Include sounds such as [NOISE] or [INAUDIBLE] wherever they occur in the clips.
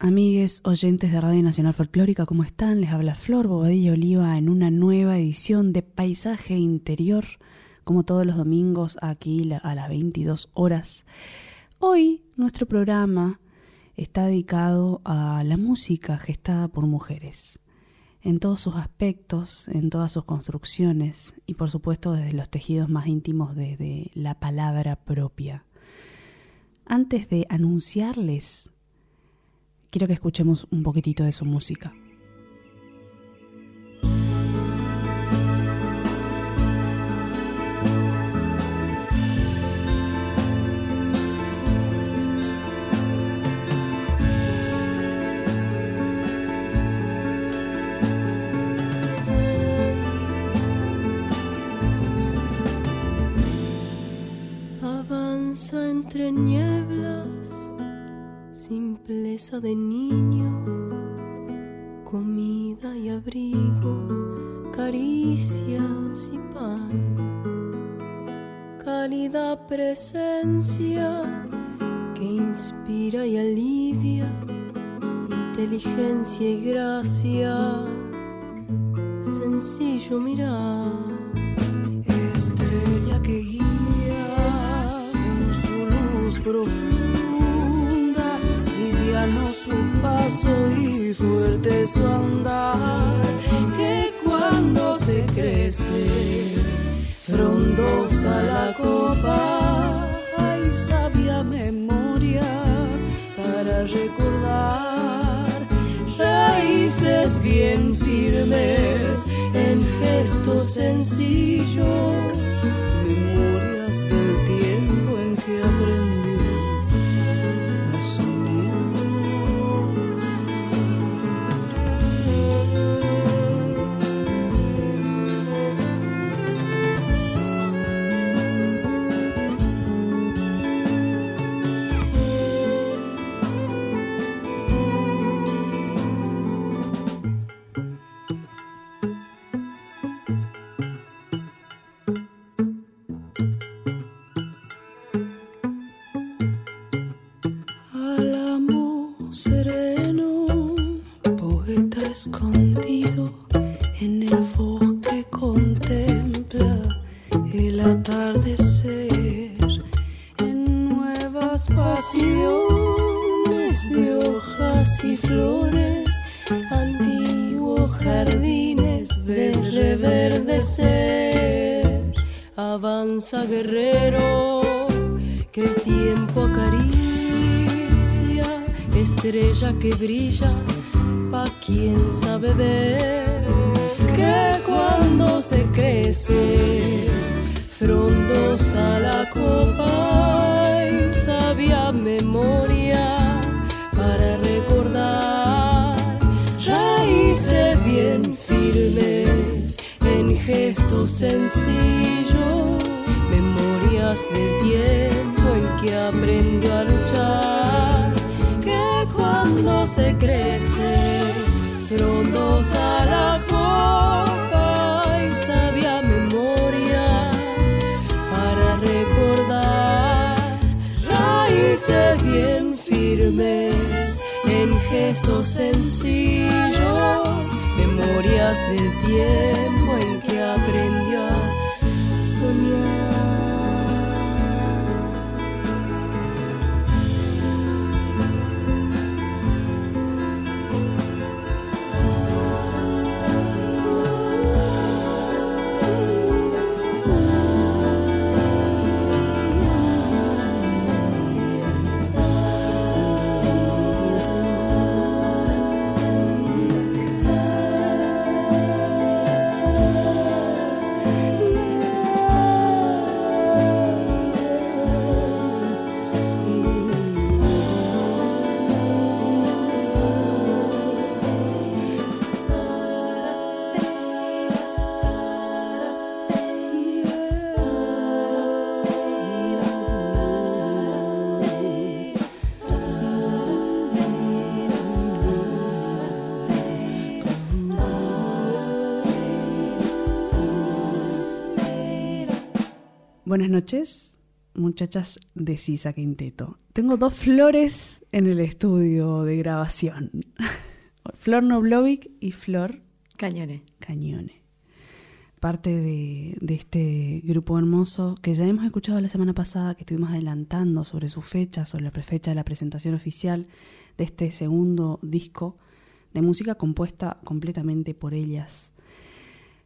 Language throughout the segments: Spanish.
amigues oyentes de Radio Nacional Folclórica, ¿cómo están? Les habla Flor Bobadilla Oliva en una nueva edición de Paisaje Interior, como todos los domingos aquí a las 22 horas. Hoy nuestro programa está dedicado a la música gestada por mujeres, en todos sus aspectos, en todas sus construcciones y por supuesto desde los tejidos más íntimos, desde la palabra propia. Antes de anunciarles quiero que escuchemos un poquitito de su música. Avanza entre nieblas simpleza de niño, comida y abrigo, caricias y pan, cálida presencia que inspira y alivia, inteligencia y gracia, sencillo mirar. Estrella que guía con su luz profunda paso y fuerte su andar, que cuando se crece, frondosa la copa, hay sabia memoria para recordar, raíces bien firmes en gestos sencillos, escondido en el bosque contempla el atardecer en nuevas pasiones de hojas y flores, antiguos jardines ves reverdecer. Avanza guerrero, que el tiempo acaricia, estrella que brilla agua quien sabe ver que cuando se crece frondosa la copa hay sabia memoria para recordar raíces bien firmes en gestos sencillos memorias del tiempo en que A la copa y sabia memoria para recordar raíces bien firmes en gestos sencillos, memorias del tiempo. Buenas noches, muchachas de Sisa Quinteto. Tengo dos flores en el estudio de grabación. [LAUGHS] Flor Noblovic y Flor Cañone. Cañone. Parte de, de este grupo hermoso que ya hemos escuchado la semana pasada, que estuvimos adelantando sobre su fecha, sobre la fecha de la presentación oficial de este segundo disco de música compuesta completamente por ellas.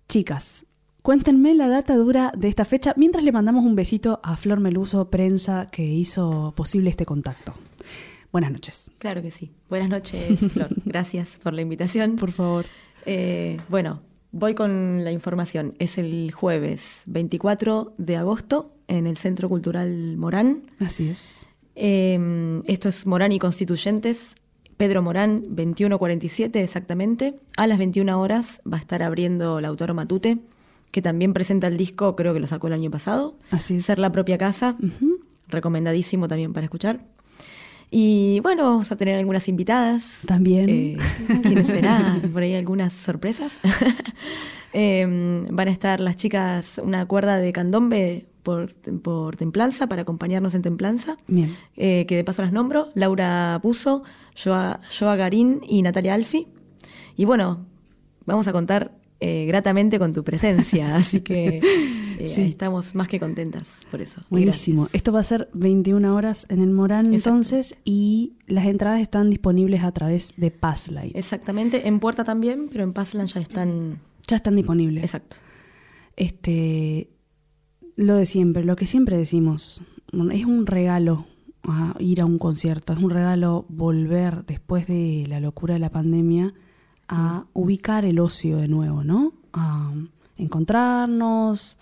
Chicas, cuéntenme la data dura de esta fecha mientras le mandamos un besito a Flor Meluso, prensa, que hizo posible este contacto. Buenas noches. Claro que sí. Buenas noches, Flor. [LAUGHS] Gracias por la invitación. Por favor. Eh, bueno, voy con la información. Es el jueves 24 de agosto en el Centro Cultural Morán. Así es. Eh, esto es Morán y Constituyentes. Pedro Morán, 21.47 exactamente. A las 21 horas va a estar abriendo el autor Matute, que también presenta el disco, creo que lo sacó el año pasado. Así es. Ser la propia casa. Recomendadísimo también para escuchar. Y bueno, vamos a tener algunas invitadas. También. Eh, ¿Quiénes serán? Por ahí algunas sorpresas. [LAUGHS] Eh, van a estar las chicas, una cuerda de candombe por, por Templanza, para acompañarnos en Templanza. Bien. Eh, que de paso las nombro, Laura Puzo, Joa, Joa Garín y Natalia Alfi. Y bueno, vamos a contar eh, gratamente con tu presencia, [LAUGHS] así que eh, Sí. estamos más que contentas por eso. Buenísimo. Gracias. Esto va a ser 21 horas en el Morán Exacto. entonces y las entradas están disponibles a través de Passlight. Exactamente, en Puerta también, pero en Pazland ya están... Ya están disponibles. Exacto. Este, lo de siempre, lo que siempre decimos, es un regalo a ir a un concierto, es un regalo volver después de la locura de la pandemia a ubicar el ocio de nuevo, ¿no? A encontrarnos,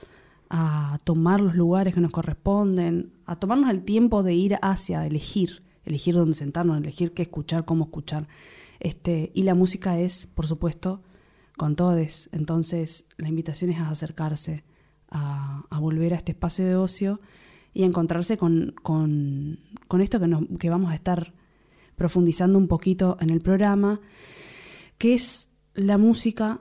a tomar los lugares que nos corresponden, a tomarnos el tiempo de ir hacia elegir, elegir dónde sentarnos, elegir qué escuchar, cómo escuchar. Este, y la música es, por supuesto, con todes. Entonces, la invitación es a acercarse, a, a volver a este espacio de ocio y a encontrarse con, con, con esto que, nos, que vamos a estar profundizando un poquito en el programa, que es la música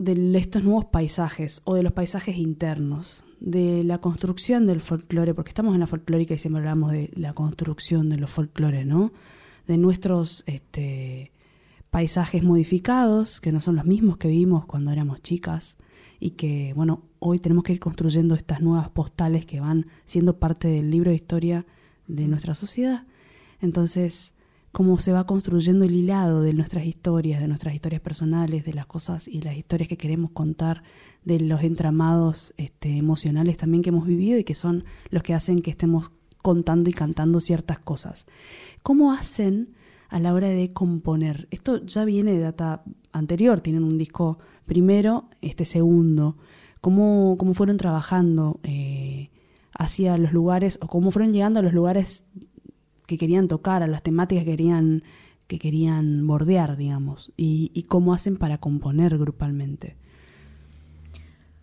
de estos nuevos paisajes o de los paisajes internos, de la construcción del folclore, porque estamos en la folclórica y siempre hablamos de la construcción de los folclores, ¿no? De nuestros este, paisajes modificados, que no son los mismos que vimos cuando éramos chicas, y que, bueno, hoy tenemos que ir construyendo estas nuevas postales que van siendo parte del libro de historia de nuestra sociedad. Entonces, cómo se va construyendo el hilado de nuestras historias, de nuestras historias personales, de las cosas y las historias que queremos contar, de los entramados este, emocionales también que hemos vivido y que son los que hacen que estemos contando y cantando ciertas cosas. ¿Cómo hacen a la hora de componer? Esto ya viene de data anterior, tienen un disco primero, este segundo. ¿Cómo, cómo fueron trabajando eh, hacia los lugares o cómo fueron llegando a los lugares que querían tocar, a las temáticas que querían, que querían bordear, digamos, y, y cómo hacen para componer grupalmente.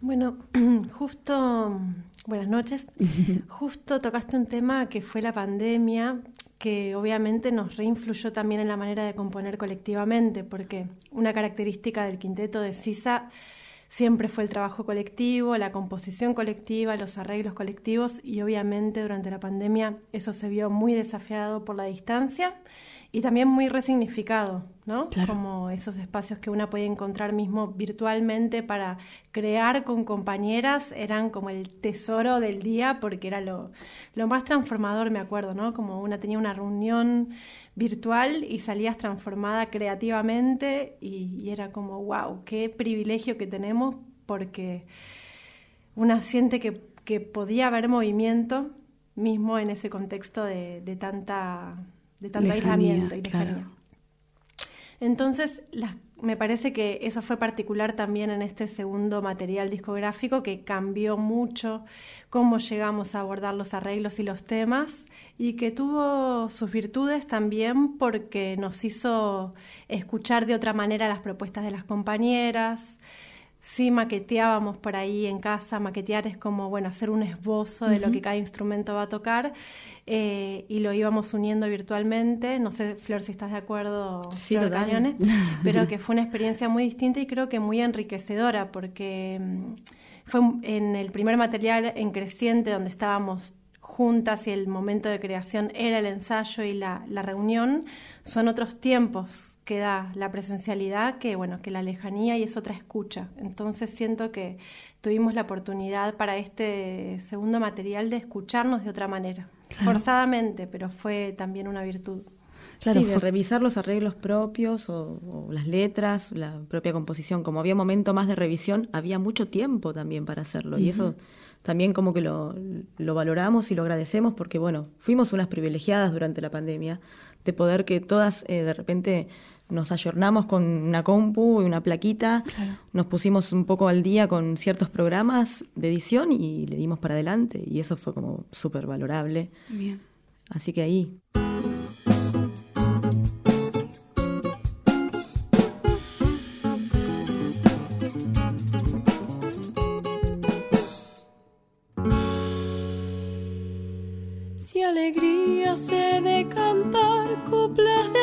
Bueno, [CLEARS THROAT] justo, buenas noches. [LAUGHS] Justo tocaste un tema que fue la pandemia, que obviamente nos reinfluyó también en la manera de componer colectivamente, porque una característica del quinteto de Sisa siempre fue el trabajo colectivo, la composición colectiva, los arreglos colectivos y obviamente durante la pandemia eso se vio muy desafiado por la distancia y también muy resignificado, ¿no? Claro. Como esos espacios que una puede encontrar mismo virtualmente para crear con compañeras eran como el tesoro del día porque era lo, lo más transformador, me acuerdo, ¿no? Como una tenía una reunión virtual y salías transformada creativamente y, y era como, wow, qué privilegio que tenemos porque una siente que, que podía haber movimiento mismo en ese contexto de, de tanta de tanto Lejanía, aislamiento y claro. lejanía. Entonces, me parece que eso fue particular también en este segundo material discográfico que cambió mucho cómo llegamos a abordar los arreglos y los temas y que tuvo sus virtudes también porque nos hizo escuchar de otra manera las propuestas de las compañeras, sí maqueteábamos por ahí en casa. Maquetear es como, bueno, hacer un esbozo de lo que cada instrumento va a tocar eh, y lo íbamos uniendo virtualmente. No sé, Flor, si estás de acuerdo, sí, Flor Cañones, [LAUGHS] pero que fue una experiencia muy distinta y creo que muy enriquecedora porque mm, fue en el primer material en creciente donde estábamos juntas y el momento de creación era el ensayo y la, la reunión, son otros tiempos que da la presencialidad que, bueno, que la lejanía y es otra escucha. Entonces siento que tuvimos la oportunidad para este segundo material de escucharnos de otra manera, forzadamente, pero fue también una virtud. Claro, de revisar los arreglos propios o, las letras, la propia composición. Como había momento más de revisión, había mucho tiempo también para hacerlo. Y eso también como que lo, lo, valoramos y lo agradecemos porque, bueno, fuimos unas privilegiadas durante la pandemia de poder que todas eh, de repente nos ayornamos con una compu y una plaquita, nos pusimos un poco al día con ciertos programas de edición y le dimos para adelante y eso fue como súper valorable. Bien. Así que ahí. Si alegría se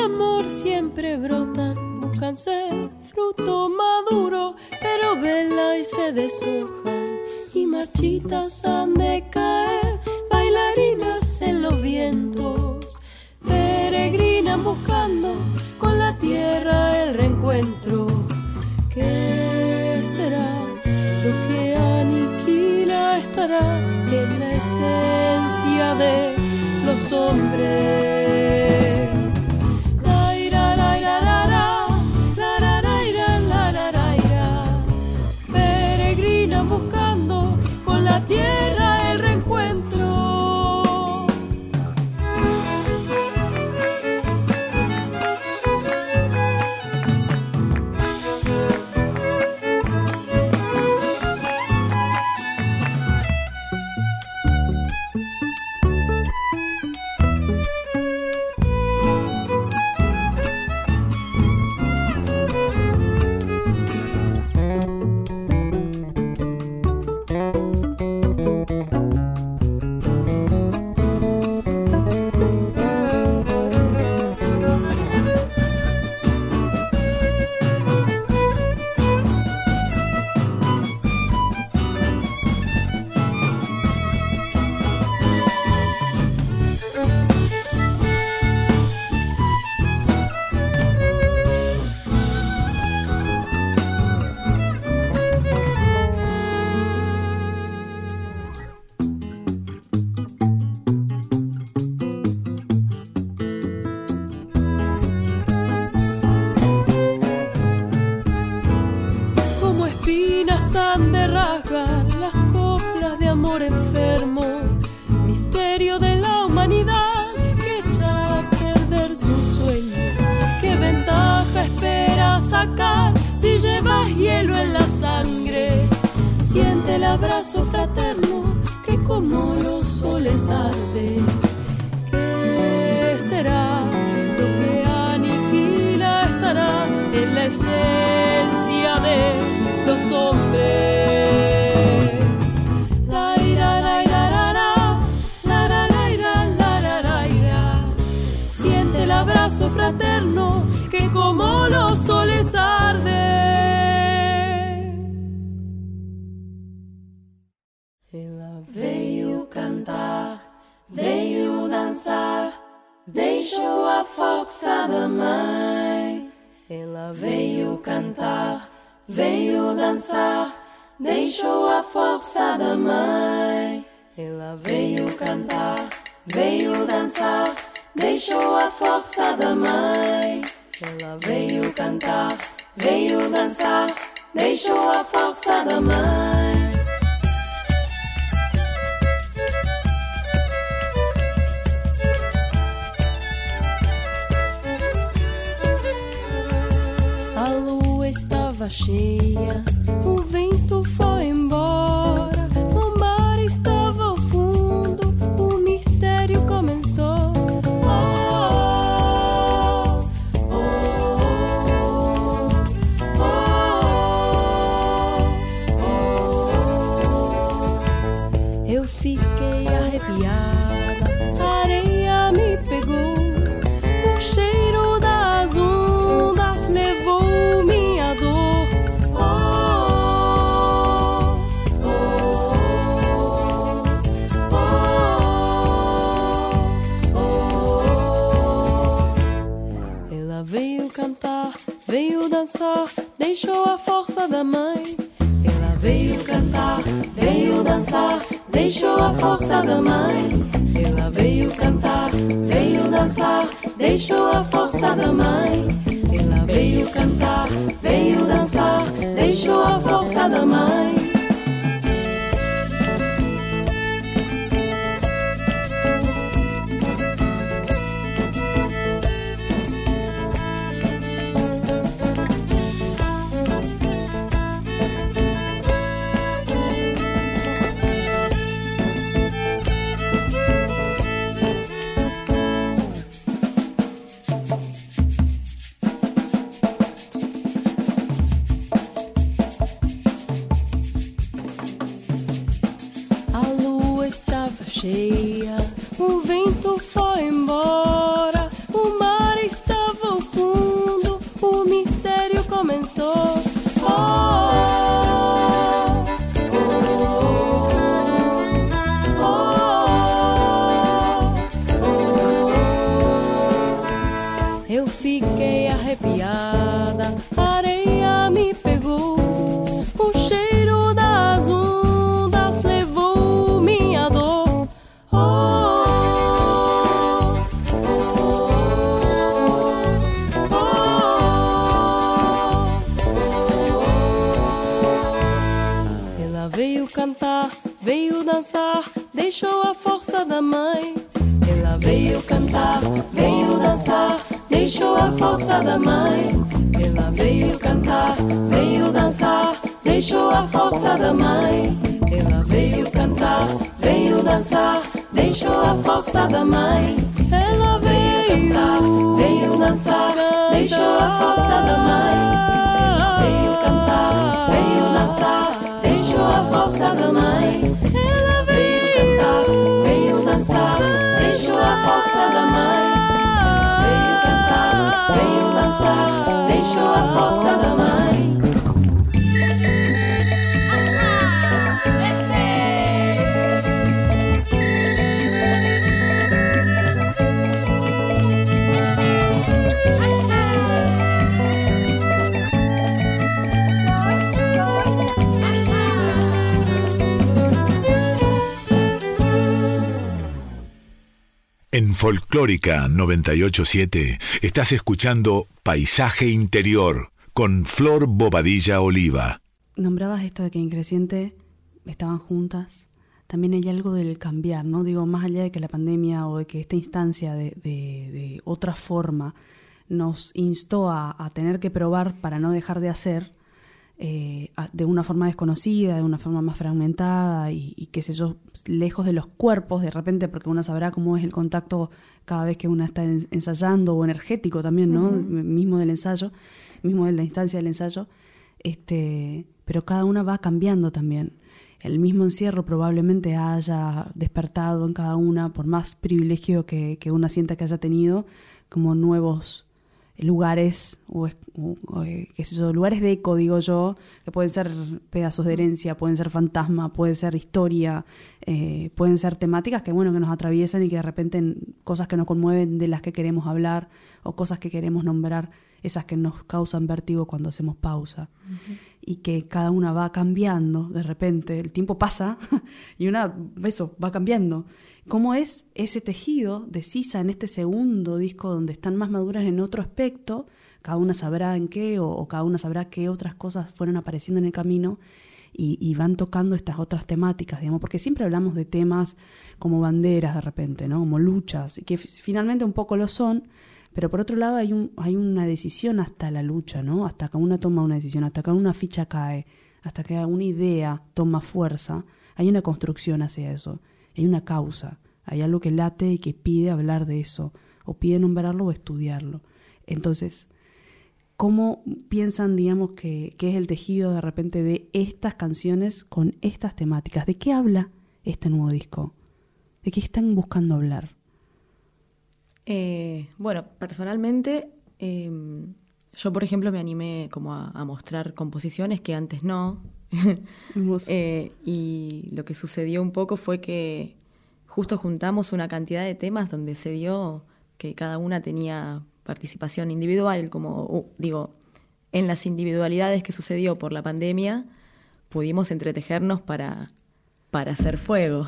amor siempre brotan, buscan ser fruto maduro, pero vela y se deshojan, y marchitas han de caer, bailarinas en los vientos, peregrinan buscando con la tierra el reencuentro. ¿Qué será lo que aniquila estará en la esencia de los hombres. Ela veio cantar, veio dançar, deixou a força da mãe. Ela veio cantar, veio dançar, deixou a força da mãe. Ela veio cantar, veio dançar, deixou a força da mãe. Cheia, o vento foi embora, deixou a força da mãe. Ela veio cantar, veio dançar, deixou a força da mãe. Ela veio cantar, veio dançar, deixou a força da mãe. Ela veio cantar, veio dançar, Folclórica 987 estás escuchando Paisaje Interior con Flor Bobadilla Oliva. Nombrabas esto de que en Creciente estaban juntas. También hay algo del cambiar, ¿no? Digo, más allá de que la pandemia o de que esta instancia de, otra forma nos instó a, a tener que probar para no dejar de hacer, eh, de una forma desconocida, de una forma más fragmentada y, y, qué sé yo, lejos de los cuerpos de repente, porque uno sabrá cómo es el contacto cada vez que uno está ensayando o energético también, ¿no? Mismo del ensayo, mismo de la instancia del ensayo, este, pero cada una va cambiando también. El mismo encierro probablemente haya despertado en cada una, por más privilegio que, que una sienta que haya tenido, como nuevos lugares, o, eh, qué sé yo, lugares de eco, digo yo, que pueden ser pedazos de herencia, pueden ser fantasma, pueden ser historia, eh, pueden ser temáticas que, bueno, que nos atraviesan y que de repente cosas que nos conmueven de las que queremos hablar o cosas que queremos nombrar, esas que nos causan vértigo cuando hacemos pausa. Y que cada una va cambiando de repente, el tiempo pasa [LAUGHS] y una, eso, va cambiando cómo es ese tejido de Sisa en este segundo disco donde están más maduras en otro aspecto, cada una sabrá en qué o, cada una sabrá qué otras cosas fueron apareciendo en el camino y, van tocando estas otras temáticas, digamos, porque siempre hablamos de temas como banderas de repente, ¿no? Como luchas, que finalmente un poco lo son, pero por otro lado hay, un, hay una decisión hasta la lucha, ¿no? Hasta que una toma una decisión, hasta que una ficha cae, hasta que una idea toma fuerza, hay una construcción hacia eso hay una causa, hay algo que late y que pide hablar de eso, o pide nombrarlo o estudiarlo. Entonces, ¿cómo piensan, digamos, que, es el tejido de repente de estas canciones con estas temáticas? ¿De qué habla este nuevo disco? ¿De qué están buscando hablar? Eh, bueno, personalmente, em, yo por ejemplo me animé como a mostrar composiciones que antes no, [LAUGHS] Eh, y lo que sucedió un poco fue que justo juntamos una cantidad de temas donde se dio que cada una tenía participación individual, como uh, digo, en las individualidades que sucedió por la pandemia, pudimos entretejernos para, para hacer fuego,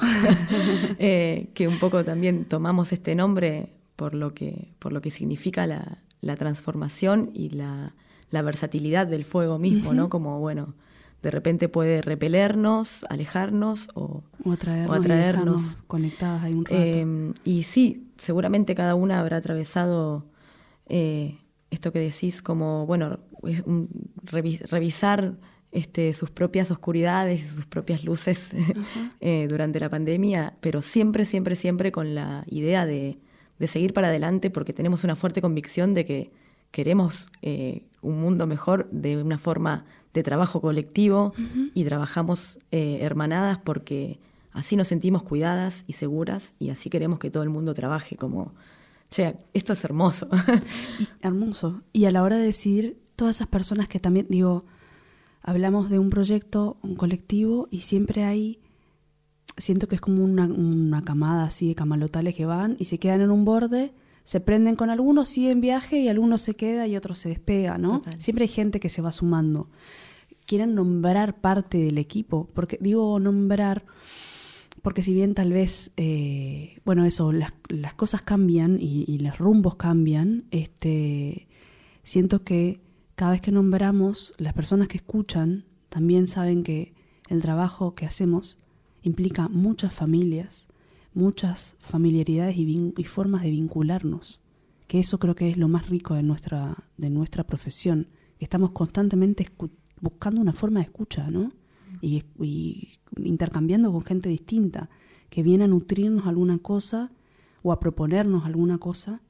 [LAUGHS] eh, que un poco también tomamos este nombre por lo que, por lo que significa la, la transformación y la, la, versatilidad del fuego mismo, ¿no? Como, bueno, de repente puede repelernos, alejarnos o, o atraernos, conectadas ahí un rato. Eh, y sí, seguramente cada una habrá atravesado eh, esto que decís como, bueno, revisar este, sus propias oscuridades y sus propias luces [LAUGHS] eh, durante la pandemia, pero siempre, siempre, siempre con la idea de, de, seguir para adelante porque tenemos una fuerte convicción de que queremos eh, un mundo mejor de una forma de trabajo colectivo y trabajamos eh, hermanadas porque así nos sentimos cuidadas y seguras y así queremos que todo el mundo trabaje como, che, esto es hermoso. [LAUGHS] hermoso. Y a la hora de decidir, todas esas personas que también, digo, hablamos de un proyecto, un colectivo, y siempre hay, siento que es como una, una camada así de camalotales que van y se quedan en un borde, se prenden con algunos, siguen viaje y algunos se queda y otros se despega, ¿no? Siempre hay gente que se va sumando. Quieren nombrar parte del equipo, porque digo nombrar, porque si bien tal vez, eh, bueno, eso, las, las cosas cambian y, y, los rumbos cambian, este, siento que cada vez que nombramos, las personas que escuchan también saben que el trabajo que hacemos implica muchas familias, muchas familiaridades y, y, formas de vincularnos, que eso creo que es lo más rico de nuestra, de nuestra profesión, que estamos constantemente buscando una forma de escucha, ¿no? Y, y, intercambiando con gente distinta, que viene a nutrirnos alguna cosa o a proponernos alguna cosa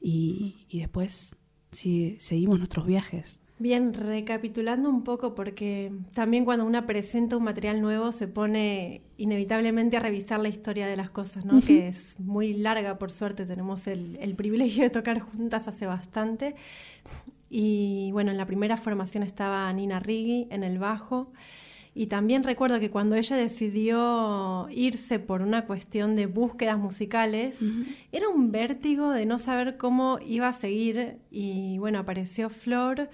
y, y después si seguimos nuestros viajes. Bien, recapitulando un poco, porque también cuando una presenta un material nuevo se pone inevitablemente a revisar la historia de las cosas, ¿no? Que es muy larga, por suerte, tenemos el, el privilegio de tocar juntas hace bastante. Y bueno, en la primera formación estaba Nina Riggi en el bajo. Y también recuerdo que cuando ella decidió irse por una cuestión de búsquedas musicales, uh -huh. era un vértigo de no saber cómo iba a seguir. Y bueno, apareció Flor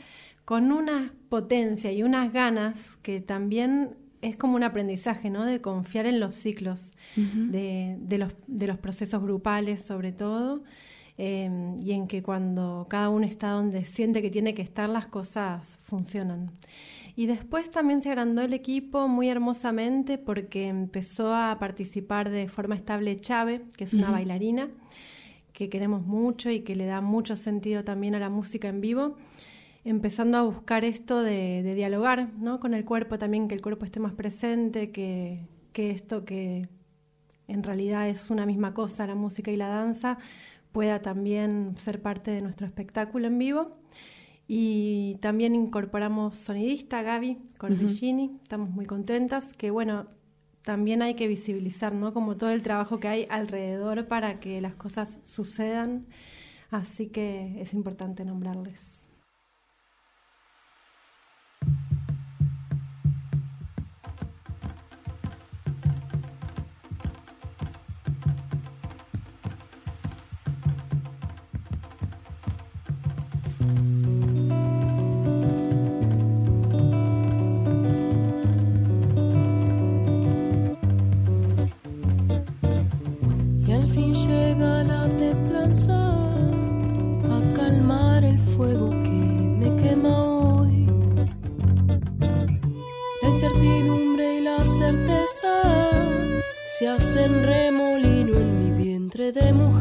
con una potencia y unas ganas que también es como un aprendizaje, ¿no? De confiar en los ciclos, uh -huh. de, de, los, de los procesos grupales sobre todo. Eh, y en que cuando cada uno está donde siente que tiene que estar, las cosas funcionan. Y después también se agrandó el equipo muy hermosamente porque empezó a participar de forma estable Chave, que es una uh -huh. bailarina que queremos mucho y que le da mucho sentido también a la música en vivo, empezando a buscar esto de, de dialogar ¿no? con el cuerpo también, que el cuerpo esté más presente, que, que esto que en realidad es una misma cosa, la música y la danza, pueda también ser parte de nuestro espectáculo en vivo. Y también incorporamos sonidista Gaby Corvigini, uh -huh. estamos muy contentas, que bueno, también hay que visibilizar, ¿no? Como todo el trabajo que hay alrededor para que las cosas sucedan, así que es importante nombrarles. Se hacen remolino en mi vientre de mujer.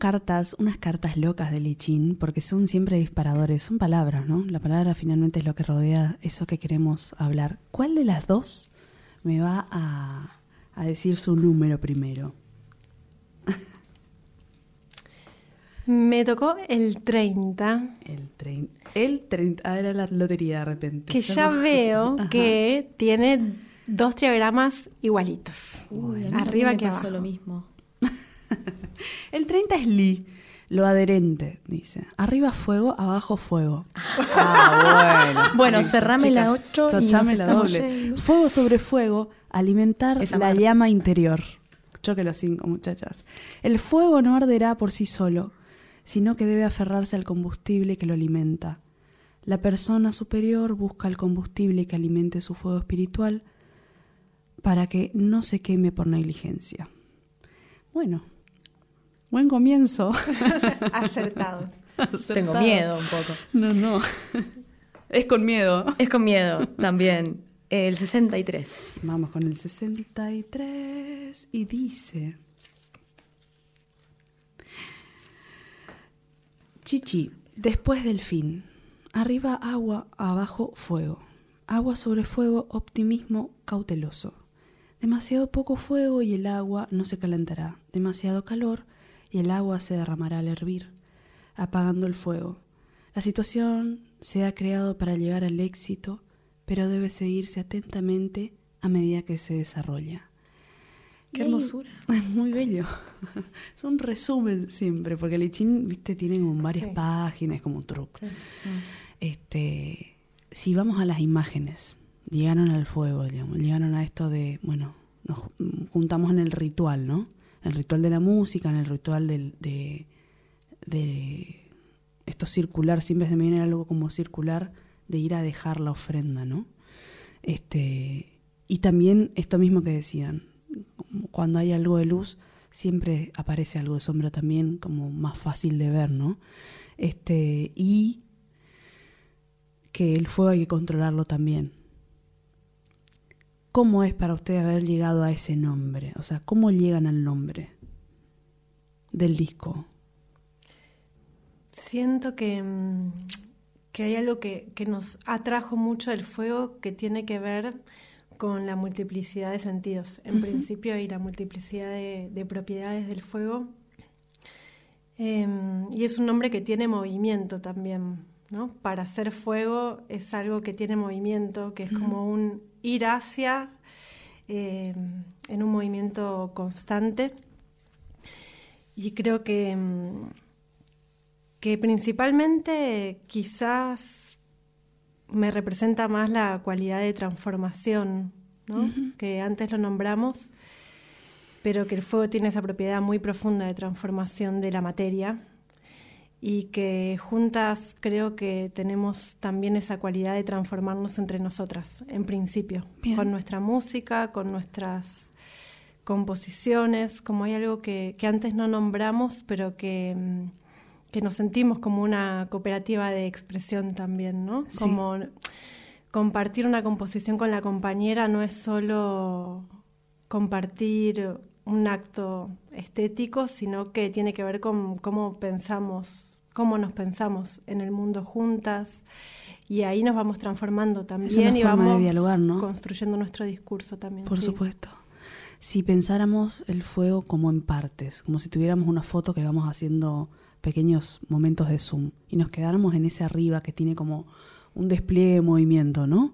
Cartas, unas cartas locas de Lichín, porque son siempre disparadores, son palabras, ¿no? La palabra finalmente es lo que rodea eso que queremos hablar. ¿Cuál de las dos me va a, a decir su número primero? [LAUGHS] Me tocó el 30, El, trein, el 30, ah, era la lotería de repente. que ya [LAUGHS] veo Ajá. que tiene dos triagramas igualitos. Uy, Arriba que me pasó abajo. lo mismo. [LAUGHS] El 30 es Li, lo adherente, dice. Arriba fuego, abajo fuego. Ah, bueno. Bueno, cerrame la chicas, ocho y nos tochame la doble. yendo. Fuego sobre fuego, alimentar Esa la llama interior. Choque los cinco, muchachas. El fuego no arderá por sí solo, sino que debe aferrarse al combustible que lo alimenta. La persona superior busca el combustible que alimente su fuego espiritual para que no se queme por negligencia. Bueno, buen comienzo. [LAUGHS] Acertado. Tengo miedo un poco. No, no. Es con miedo. Es con miedo también. El 63. Vamos con el 63 y dice... Chichi, después del fin. Arriba agua, abajo fuego. Agua sobre fuego, optimismo cauteloso. Demasiado poco fuego y el agua no se calentará. Demasiado calor y el agua se derramará al hervir, apagando el fuego. La situación se ha creado para llegar al éxito, pero debe seguirse atentamente a medida que se desarrolla. Qué hermosura. [LAUGHS] Es muy bello. Es un resumen siempre, porque el Lichín, viste, tiene como varias Sí. páginas, como un truco. Este, si vamos a las imágenes, llegaron al fuego, digamos, llegaron a esto de, bueno, nos ju- juntamos en el ritual, ¿no? El ritual de la música, en el ritual de, de esto circular, siempre se me viene algo como circular de ir a dejar la ofrenda, ¿no? Este, y también esto mismo que decían, cuando hay algo de luz, siempre aparece algo de sombra también, como más fácil de ver, ¿no? Este, y que el fuego hay que controlarlo también. ¿Cómo es para usted haber llegado a ese nombre? O sea, ¿cómo llegan al nombre del disco? Siento que, mm, que hay algo que, que nos atrajo mucho del fuego que tiene que ver con la multiplicidad de sentidos. En principio, y la multiplicidad de, de propiedades del fuego. Em, y es un nombre que tiene movimiento también, ¿no? Para hacer fuego es algo que tiene movimiento, que es como un ir hacia em, en un movimiento constante. Y creo que, em, que principalmente quizás me representa más la cualidad de transformación, ¿no? que antes lo nombramos, pero que el fuego tiene esa propiedad muy profunda de transformación de la materia y que juntas creo que tenemos también esa cualidad de transformarnos entre nosotras, en principio, Bien. con nuestra música, con nuestras composiciones, como hay algo que, que antes no nombramos, pero que, que nos sentimos como una cooperativa de expresión también, ¿no? Sí. Como compartir una composición con la compañera no es solo compartir un acto estético, sino que tiene que ver con cómo pensamos, cómo nos pensamos en el mundo juntas. Y ahí nos vamos transformando también y vamos construyendo nuestro discurso también. Por supuesto. Si pensáramos el fuego como en partes, como si tuviéramos una foto que vamos haciendo pequeños momentos de zoom y nos quedáramos en ese arriba que tiene como un despliegue de movimiento, ¿no?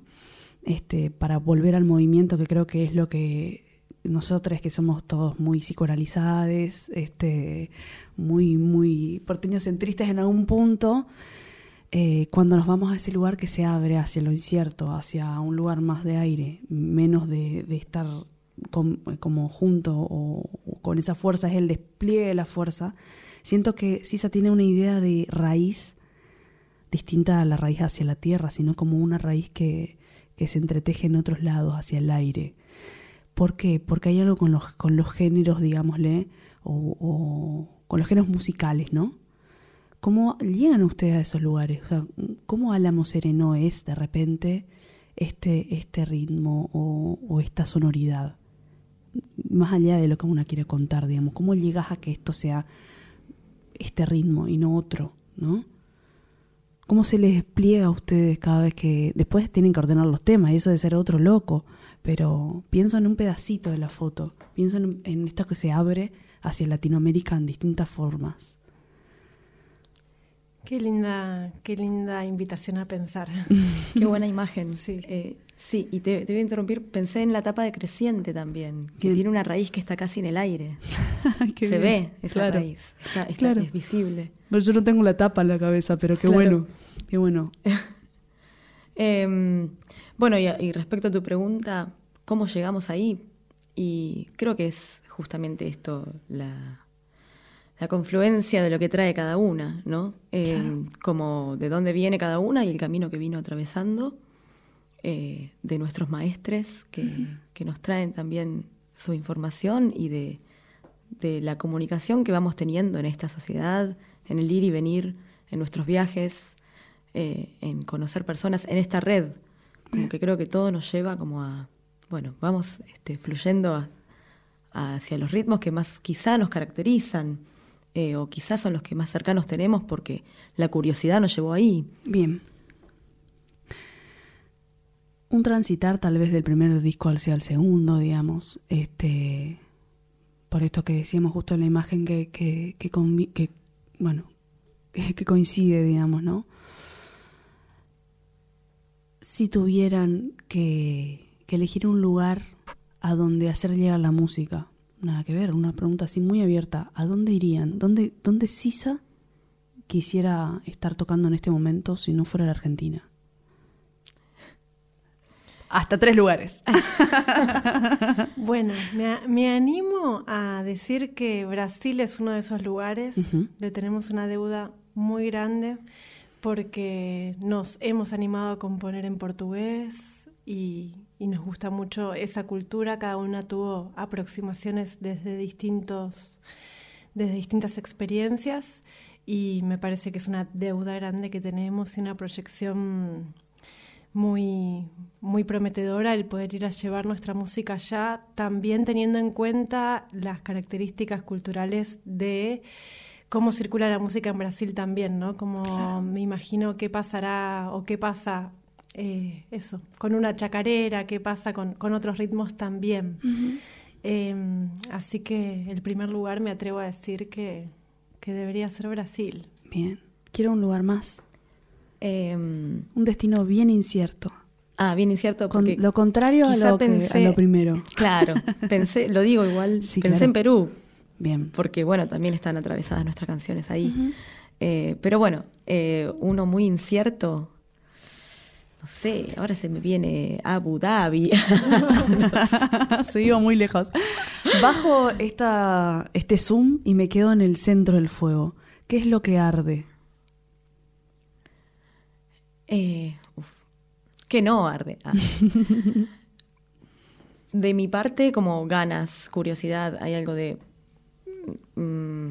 Este, para volver al movimiento que creo que es lo que nosotros que somos todos muy psicoanalizados, este, muy, muy centristas en algún punto, eh, cuando nos vamos a ese lugar que se abre hacia lo incierto, hacia un lugar más de aire, menos de, estar como junto o, con esa fuerza, es el despliegue de la fuerza, siento que Sisa tiene una idea de raíz distinta a la raíz hacia la tierra, sino como una raíz que, que se entreteje en otros lados, hacia el aire ¿Por qué? Porque hay algo con los, con los géneros, digámosle, o, con los géneros musicales, ¿no? ¿Cómo llegan ustedes a esos lugares? O sea, ¿cómo Álamo Sereno es de repente este, este ritmo o, esta sonoridad? Más allá de lo que uno quiere contar, digamos, ¿cómo llegas a que esto sea este ritmo y no otro, ¿no? ¿Cómo se les despliega a ustedes cada vez que después tienen que ordenar los temas? Y eso de ser otro loco pero pienso en un pedacito de la foto, pienso en, esto que se abre hacia Latinoamérica en distintas formas. Qué linda, qué linda invitación a pensar. [LAUGHS] qué buena imagen. Sí, eh, sí y te, voy a interrumpir. Pensé en la tapa de creciente también, que tiene una raíz que está casi en el aire. [LAUGHS] se ve esa raíz, está, es visible. yo no tengo la tapa en la cabeza, pero qué bueno, qué bueno. [LAUGHS] Em, bueno, y, respecto a tu pregunta, ¿cómo llegamos ahí? Y creo que es justamente esto, la, confluencia de lo que trae cada una, ¿no? Em, como de dónde viene cada una y el camino que vino atravesando, eh, de nuestros maestres que, que, nos traen también su información y de, de la comunicación que vamos teniendo en esta sociedad, en el ir y venir, en nuestros viajes, eh, en conocer personas en esta red. Como que creo que todo nos lleva como a, bueno, vamos este, fluyendo hacia los ritmos que más quizá nos caracterizan eh, o quizás son los que más cercanos tenemos porque la curiosidad nos llevó ahí. Bien. Un transitar tal vez del primer disco hacia el segundo, digamos, este, por esto que decíamos justo en la imagen que, que, que, que bueno, [LAUGHS] que coincide, digamos, ¿no? si tuvieran que, elegir un lugar a donde hacer llegar la música, nada que ver, una pregunta así muy abierta, ¿a dónde irían? ¿Dónde, dónde Sisa quisiera estar tocando en este momento si no fuera la Argentina? Hasta tres lugares. [LAUGHS] bueno, me, animo a decir que Brasil es uno de esos lugares. Le tenemos una deuda muy grande porque nos hemos animado a componer en portugués y, nos gusta mucho esa cultura. Cada una tuvo aproximaciones desde distintos, desde distintas experiencias y me parece que es una deuda grande que tenemos y una proyección muy, muy prometedora el poder ir a llevar nuestra música allá, también teniendo en cuenta las características culturales de cómo circula la música en Brasil también, ¿no? Como me imagino qué pasará o qué pasa eh, eso, con una chacarera, qué pasa con, con otros ritmos también. Em, así que el primer lugar me atrevo a decir que, que debería ser Brasil. Bien, quiero un lugar más. Em, un destino bien incierto. Ah, bien incierto. Con, lo contrario a lo, pensé, a lo, primero. Claro, pensé, lo digo igual, [LAUGHS] pensé en Perú, Bien. Porque, bueno, también están atravesadas nuestras canciones ahí. Eh, pero bueno, eh, uno muy incierto, no sé, ahora se me viene Abu Dhabi. [LAUGHS] [LAUGHS] se iba muy lejos. Bajo esta, este zoom y me quedo en el centro del fuego. ¿Qué es lo que arde? Eh, que no arde. Ah. [LAUGHS] de mi parte, como ganas, curiosidad, hay algo de Mm,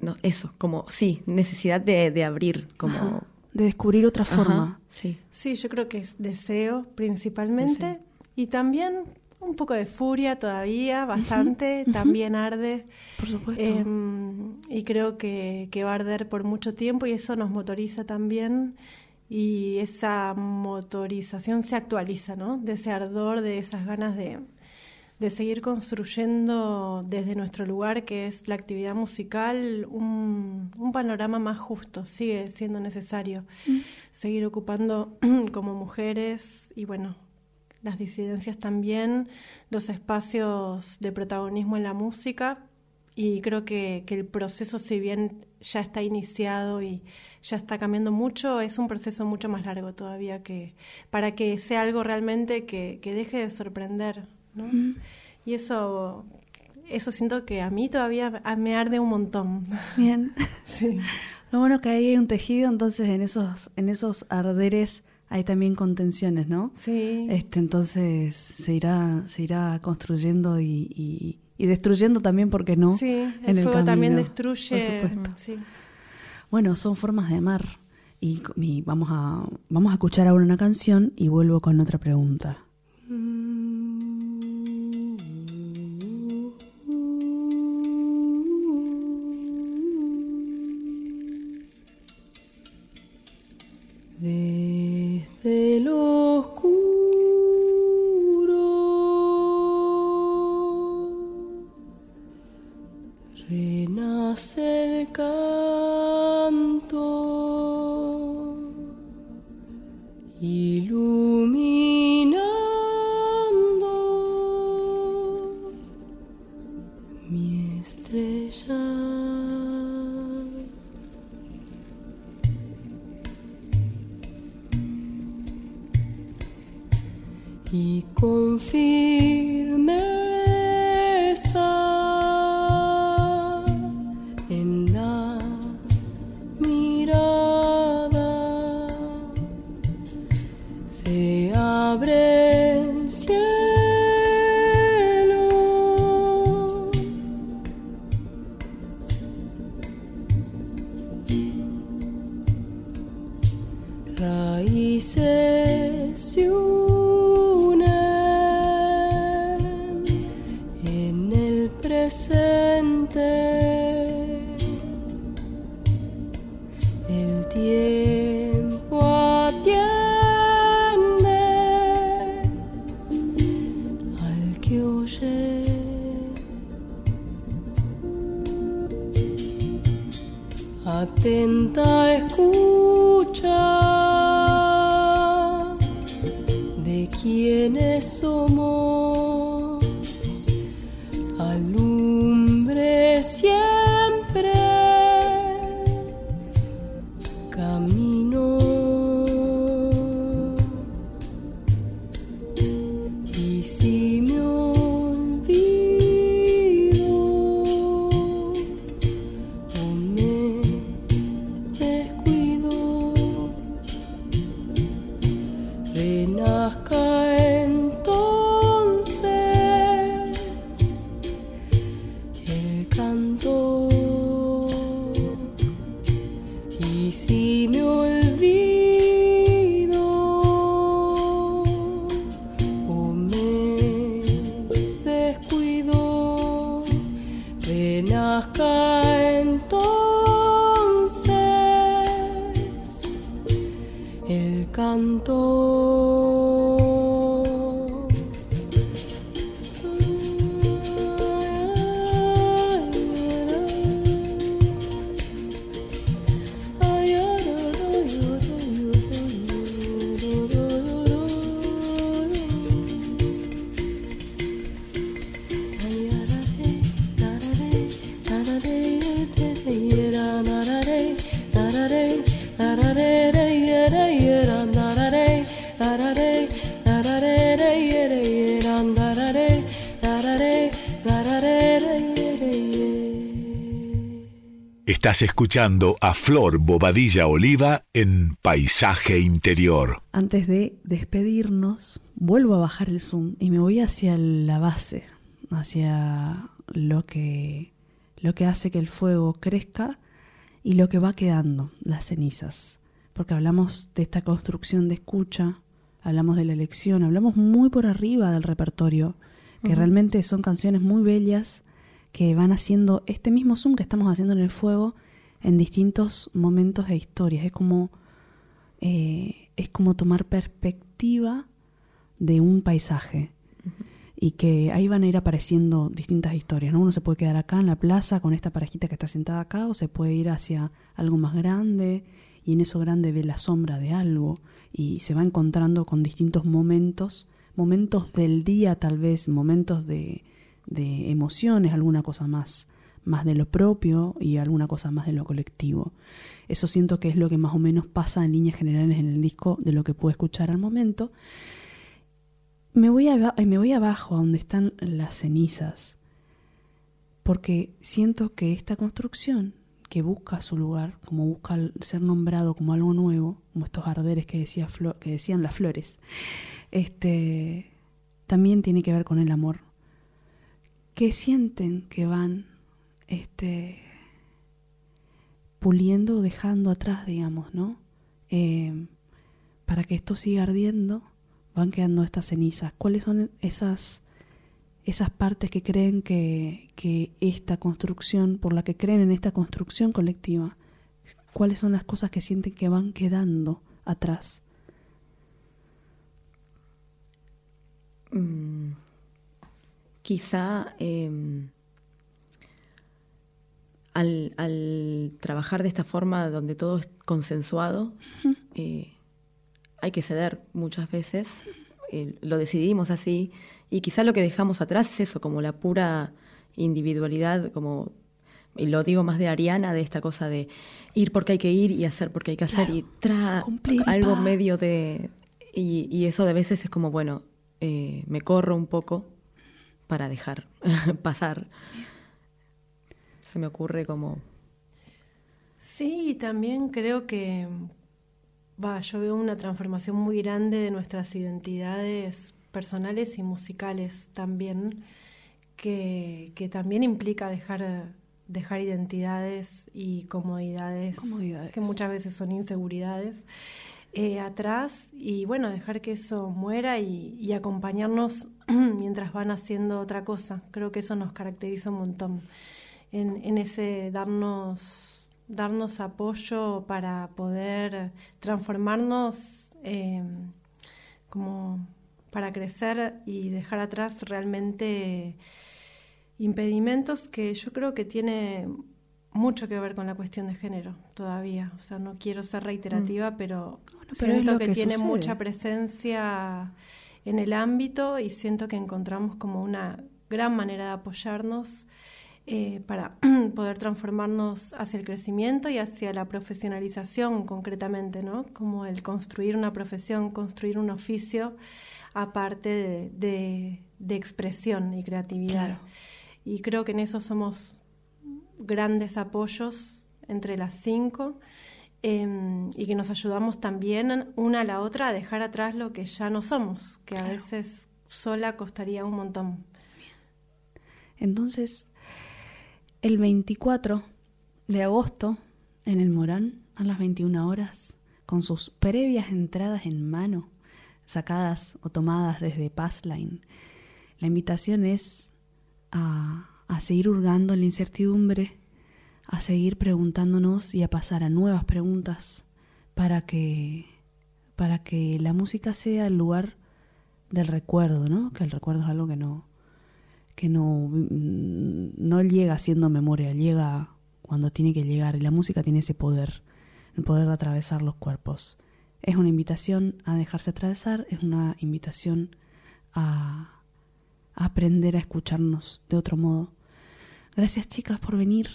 no, eso, como, sí, necesidad de, abrir, como... De descubrir otra forma. sí. Sí, yo creo que es deseo principalmente y también un poco de furia todavía, bastante, también arde. Por supuesto. Em, y creo que, que va a arder por mucho tiempo y eso nos motoriza también y esa motorización se actualiza, ¿no? De ese ardor, de esas ganas de, de seguir construyendo desde nuestro lugar, que es la actividad musical, un, un panorama más justo. Sigue siendo necesario seguir ocupando [CLEARS THROAT] como mujeres y bueno, las disidencias también, los espacios de protagonismo en la música y creo que, que el proceso, si bien ya está iniciado y ya está cambiando mucho, es un proceso mucho más largo todavía que para que sea algo realmente que, que deje de sorprender, ¿no? Y eso eso siento que a mí todavía me arde un montón. Bien. [LAUGHS] Sí. Lo bueno que ahí hay un tejido, entonces en esos, en esos arderes hay también contenciones, ¿no? Sí. Este, entonces se irá, se irá construyendo y, y, y destruyendo también, porque no? Sí, el, en el fuego también destruye. Por supuesto. Sí. Bueno, son formas de amar. Y, y vamos, a, vamos a escuchar ahora una canción y vuelvo con otra pregunta. Desde lo oscuro renace el canto iluminando mi estrella. Y con Estás escuchando a Flor Bobadilla Oliva en Paisaje Interior. Antes de despedirnos, vuelvo a bajar el zoom y me voy hacia la base, hacia lo que, lo que hace que el fuego crezca y lo que va quedando, las cenizas. Porque hablamos de esta construcción de escucha, hablamos de la elección, hablamos muy por arriba del repertorio que realmente son canciones muy bellas que van haciendo este mismo zoom que estamos haciendo en el fuego en distintos momentos de historias. Es como, eh, es como tomar perspectiva de un paisaje y que ahí van a ir apareciendo distintas historias. ¿no? Uno se puede quedar acá en la plaza con esta parejita que está sentada acá o se puede ir hacia algo más grande y en eso grande ve la sombra de algo y se va encontrando con distintos momentos, momentos del día tal vez, momentos de, de emociones, alguna cosa más, más de lo propio y alguna cosa más de lo colectivo. Eso siento que es lo que más o menos pasa en líneas generales en el disco de lo que puedo escuchar al momento. Me voy, me voy abajo a donde están las cenizas, porque siento que esta construcción que busca su lugar, como busca ser nombrado como algo nuevo, como estos arderes que, decía que decían las flores, este, también tiene que ver con el amor. Que sienten que van este, puliendo, dejando atrás, digamos, ¿no? Eh, para que esto siga ardiendo, van quedando estas cenizas. ¿Cuáles son esas esas partes que creen que, que esta construcción, por la que creen en esta construcción colectiva, cuáles son las cosas que sienten que van quedando atrás. Mm, quizá al, al, trabajar de esta forma donde todo es consensuado, eh, hay que ceder muchas veces, eh, lo decidimos así, y quizá lo que dejamos atrás es eso, como la pura individualidad, como, y lo digo más de Ariana, de esta cosa de ir porque hay que ir y hacer porque hay que hacer, y tra algo medio de... Y, eso de veces es como, bueno, eh, me corro un poco para dejar [LAUGHS] pasar. Se me ocurre como... Sí, también creo que va, yo veo una transformación muy grande de nuestras identidades personales y musicales también, que, que también implica dejar, dejar identidades y comodidades, que muchas veces son inseguridades. Eh, atrás y bueno, dejar que eso muera y, acompañarnos [CLEARS THROAT] mientras van haciendo otra cosa. Creo que eso nos caracteriza un montón en, ese darnos, darnos apoyo para poder transformarnos eh, como para crecer y dejar atrás realmente impedimentos que yo creo que tiene mucho que ver con la cuestión de género todavía. O sea, no quiero ser reiterativa, mm. pero, siento que, tiene mucha presencia en el ámbito y siento que encontramos como una gran manera de apoyarnos eh, para [CLEARS THROAT] poder transformarnos hacia el crecimiento y hacia la profesionalización concretamente, ¿no? Como el construir una profesión, construir un oficio aparte de, de, expresión y creatividad. Y creo que en eso somos grandes apoyos entre las cinco em, y que nos ayudamos también una a la otra a dejar atrás lo que ya no somos, que a veces sola costaría un montón. Entonces, el 24 de agosto, en el Morán, a las 21 horas, con sus previas entradas en mano, sacadas o tomadas desde Passline. La invitación es a, a seguir hurgando en la incertidumbre, a seguir preguntándonos y a pasar a nuevas preguntas para que, para que la música sea el lugar del recuerdo, ¿no? Que el recuerdo es algo que no, que no, no llega siendo memoria, llega cuando tiene que llegar y la música tiene ese poder, el poder de atravesar los cuerpos. Es una invitación a dejarse atravesar, es una invitación a, aprender a escucharnos de otro modo. Gracias chicas por venir.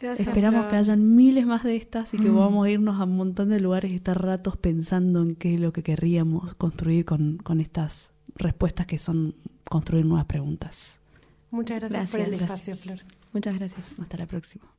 Esperamos que hayan miles más de estas y que vamos mm. podamos irnos a un montón de lugares y estar ratos pensando en qué es lo que querríamos construir con, con estas respuestas que son construir nuevas preguntas. Muchas gracias, por el espacio, Flor. Muchas gracias. Hasta la próxima.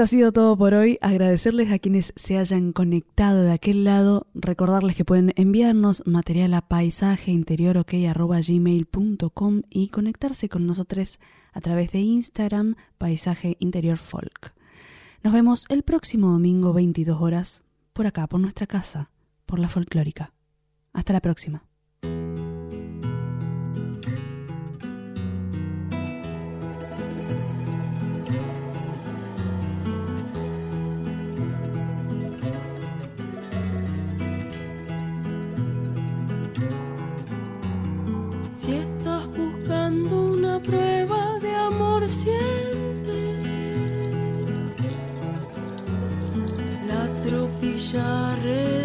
Esto ha sido todo por hoy. Agradecerles a quienes se hayan conectado de aquel lado. Recordarles que pueden enviarnos material a paisajeinteriorok.gmail.com y conectarse con nosotros a través de Instagram Paisaje Interior Folk. Nos vemos el próximo domingo 22 horas por acá, por nuestra casa, por la folclórica. Hasta la próxima. share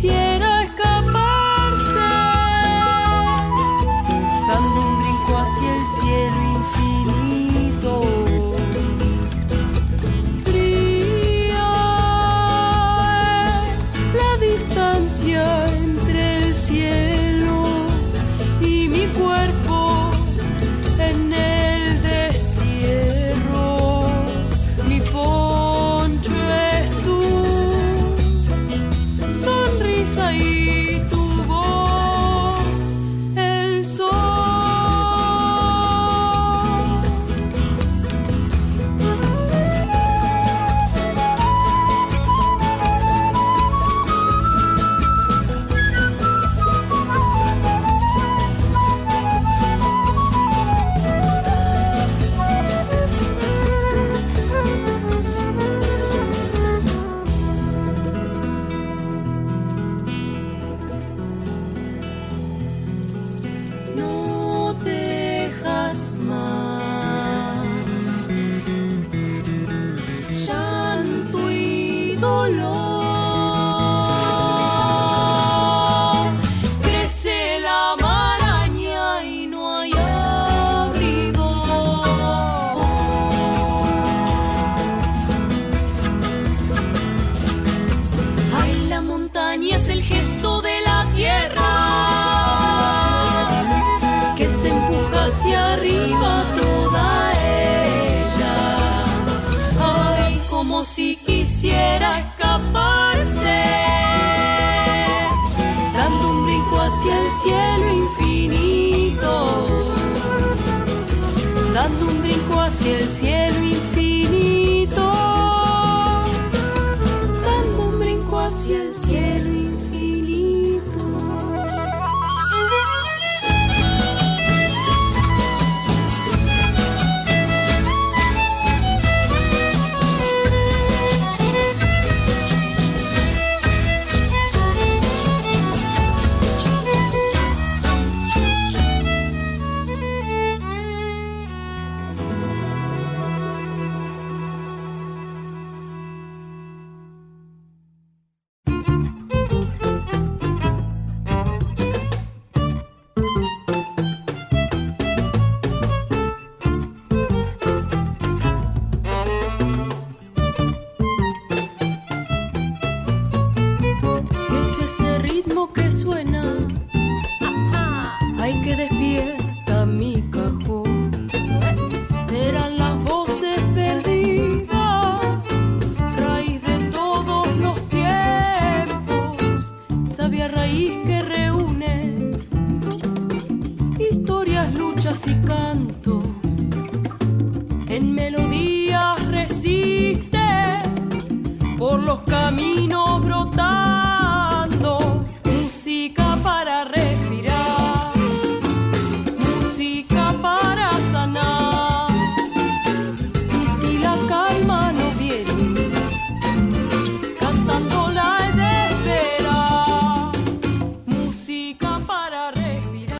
quisiera hacia el cielo infinito, dando un brinco hacia el cielo infinito.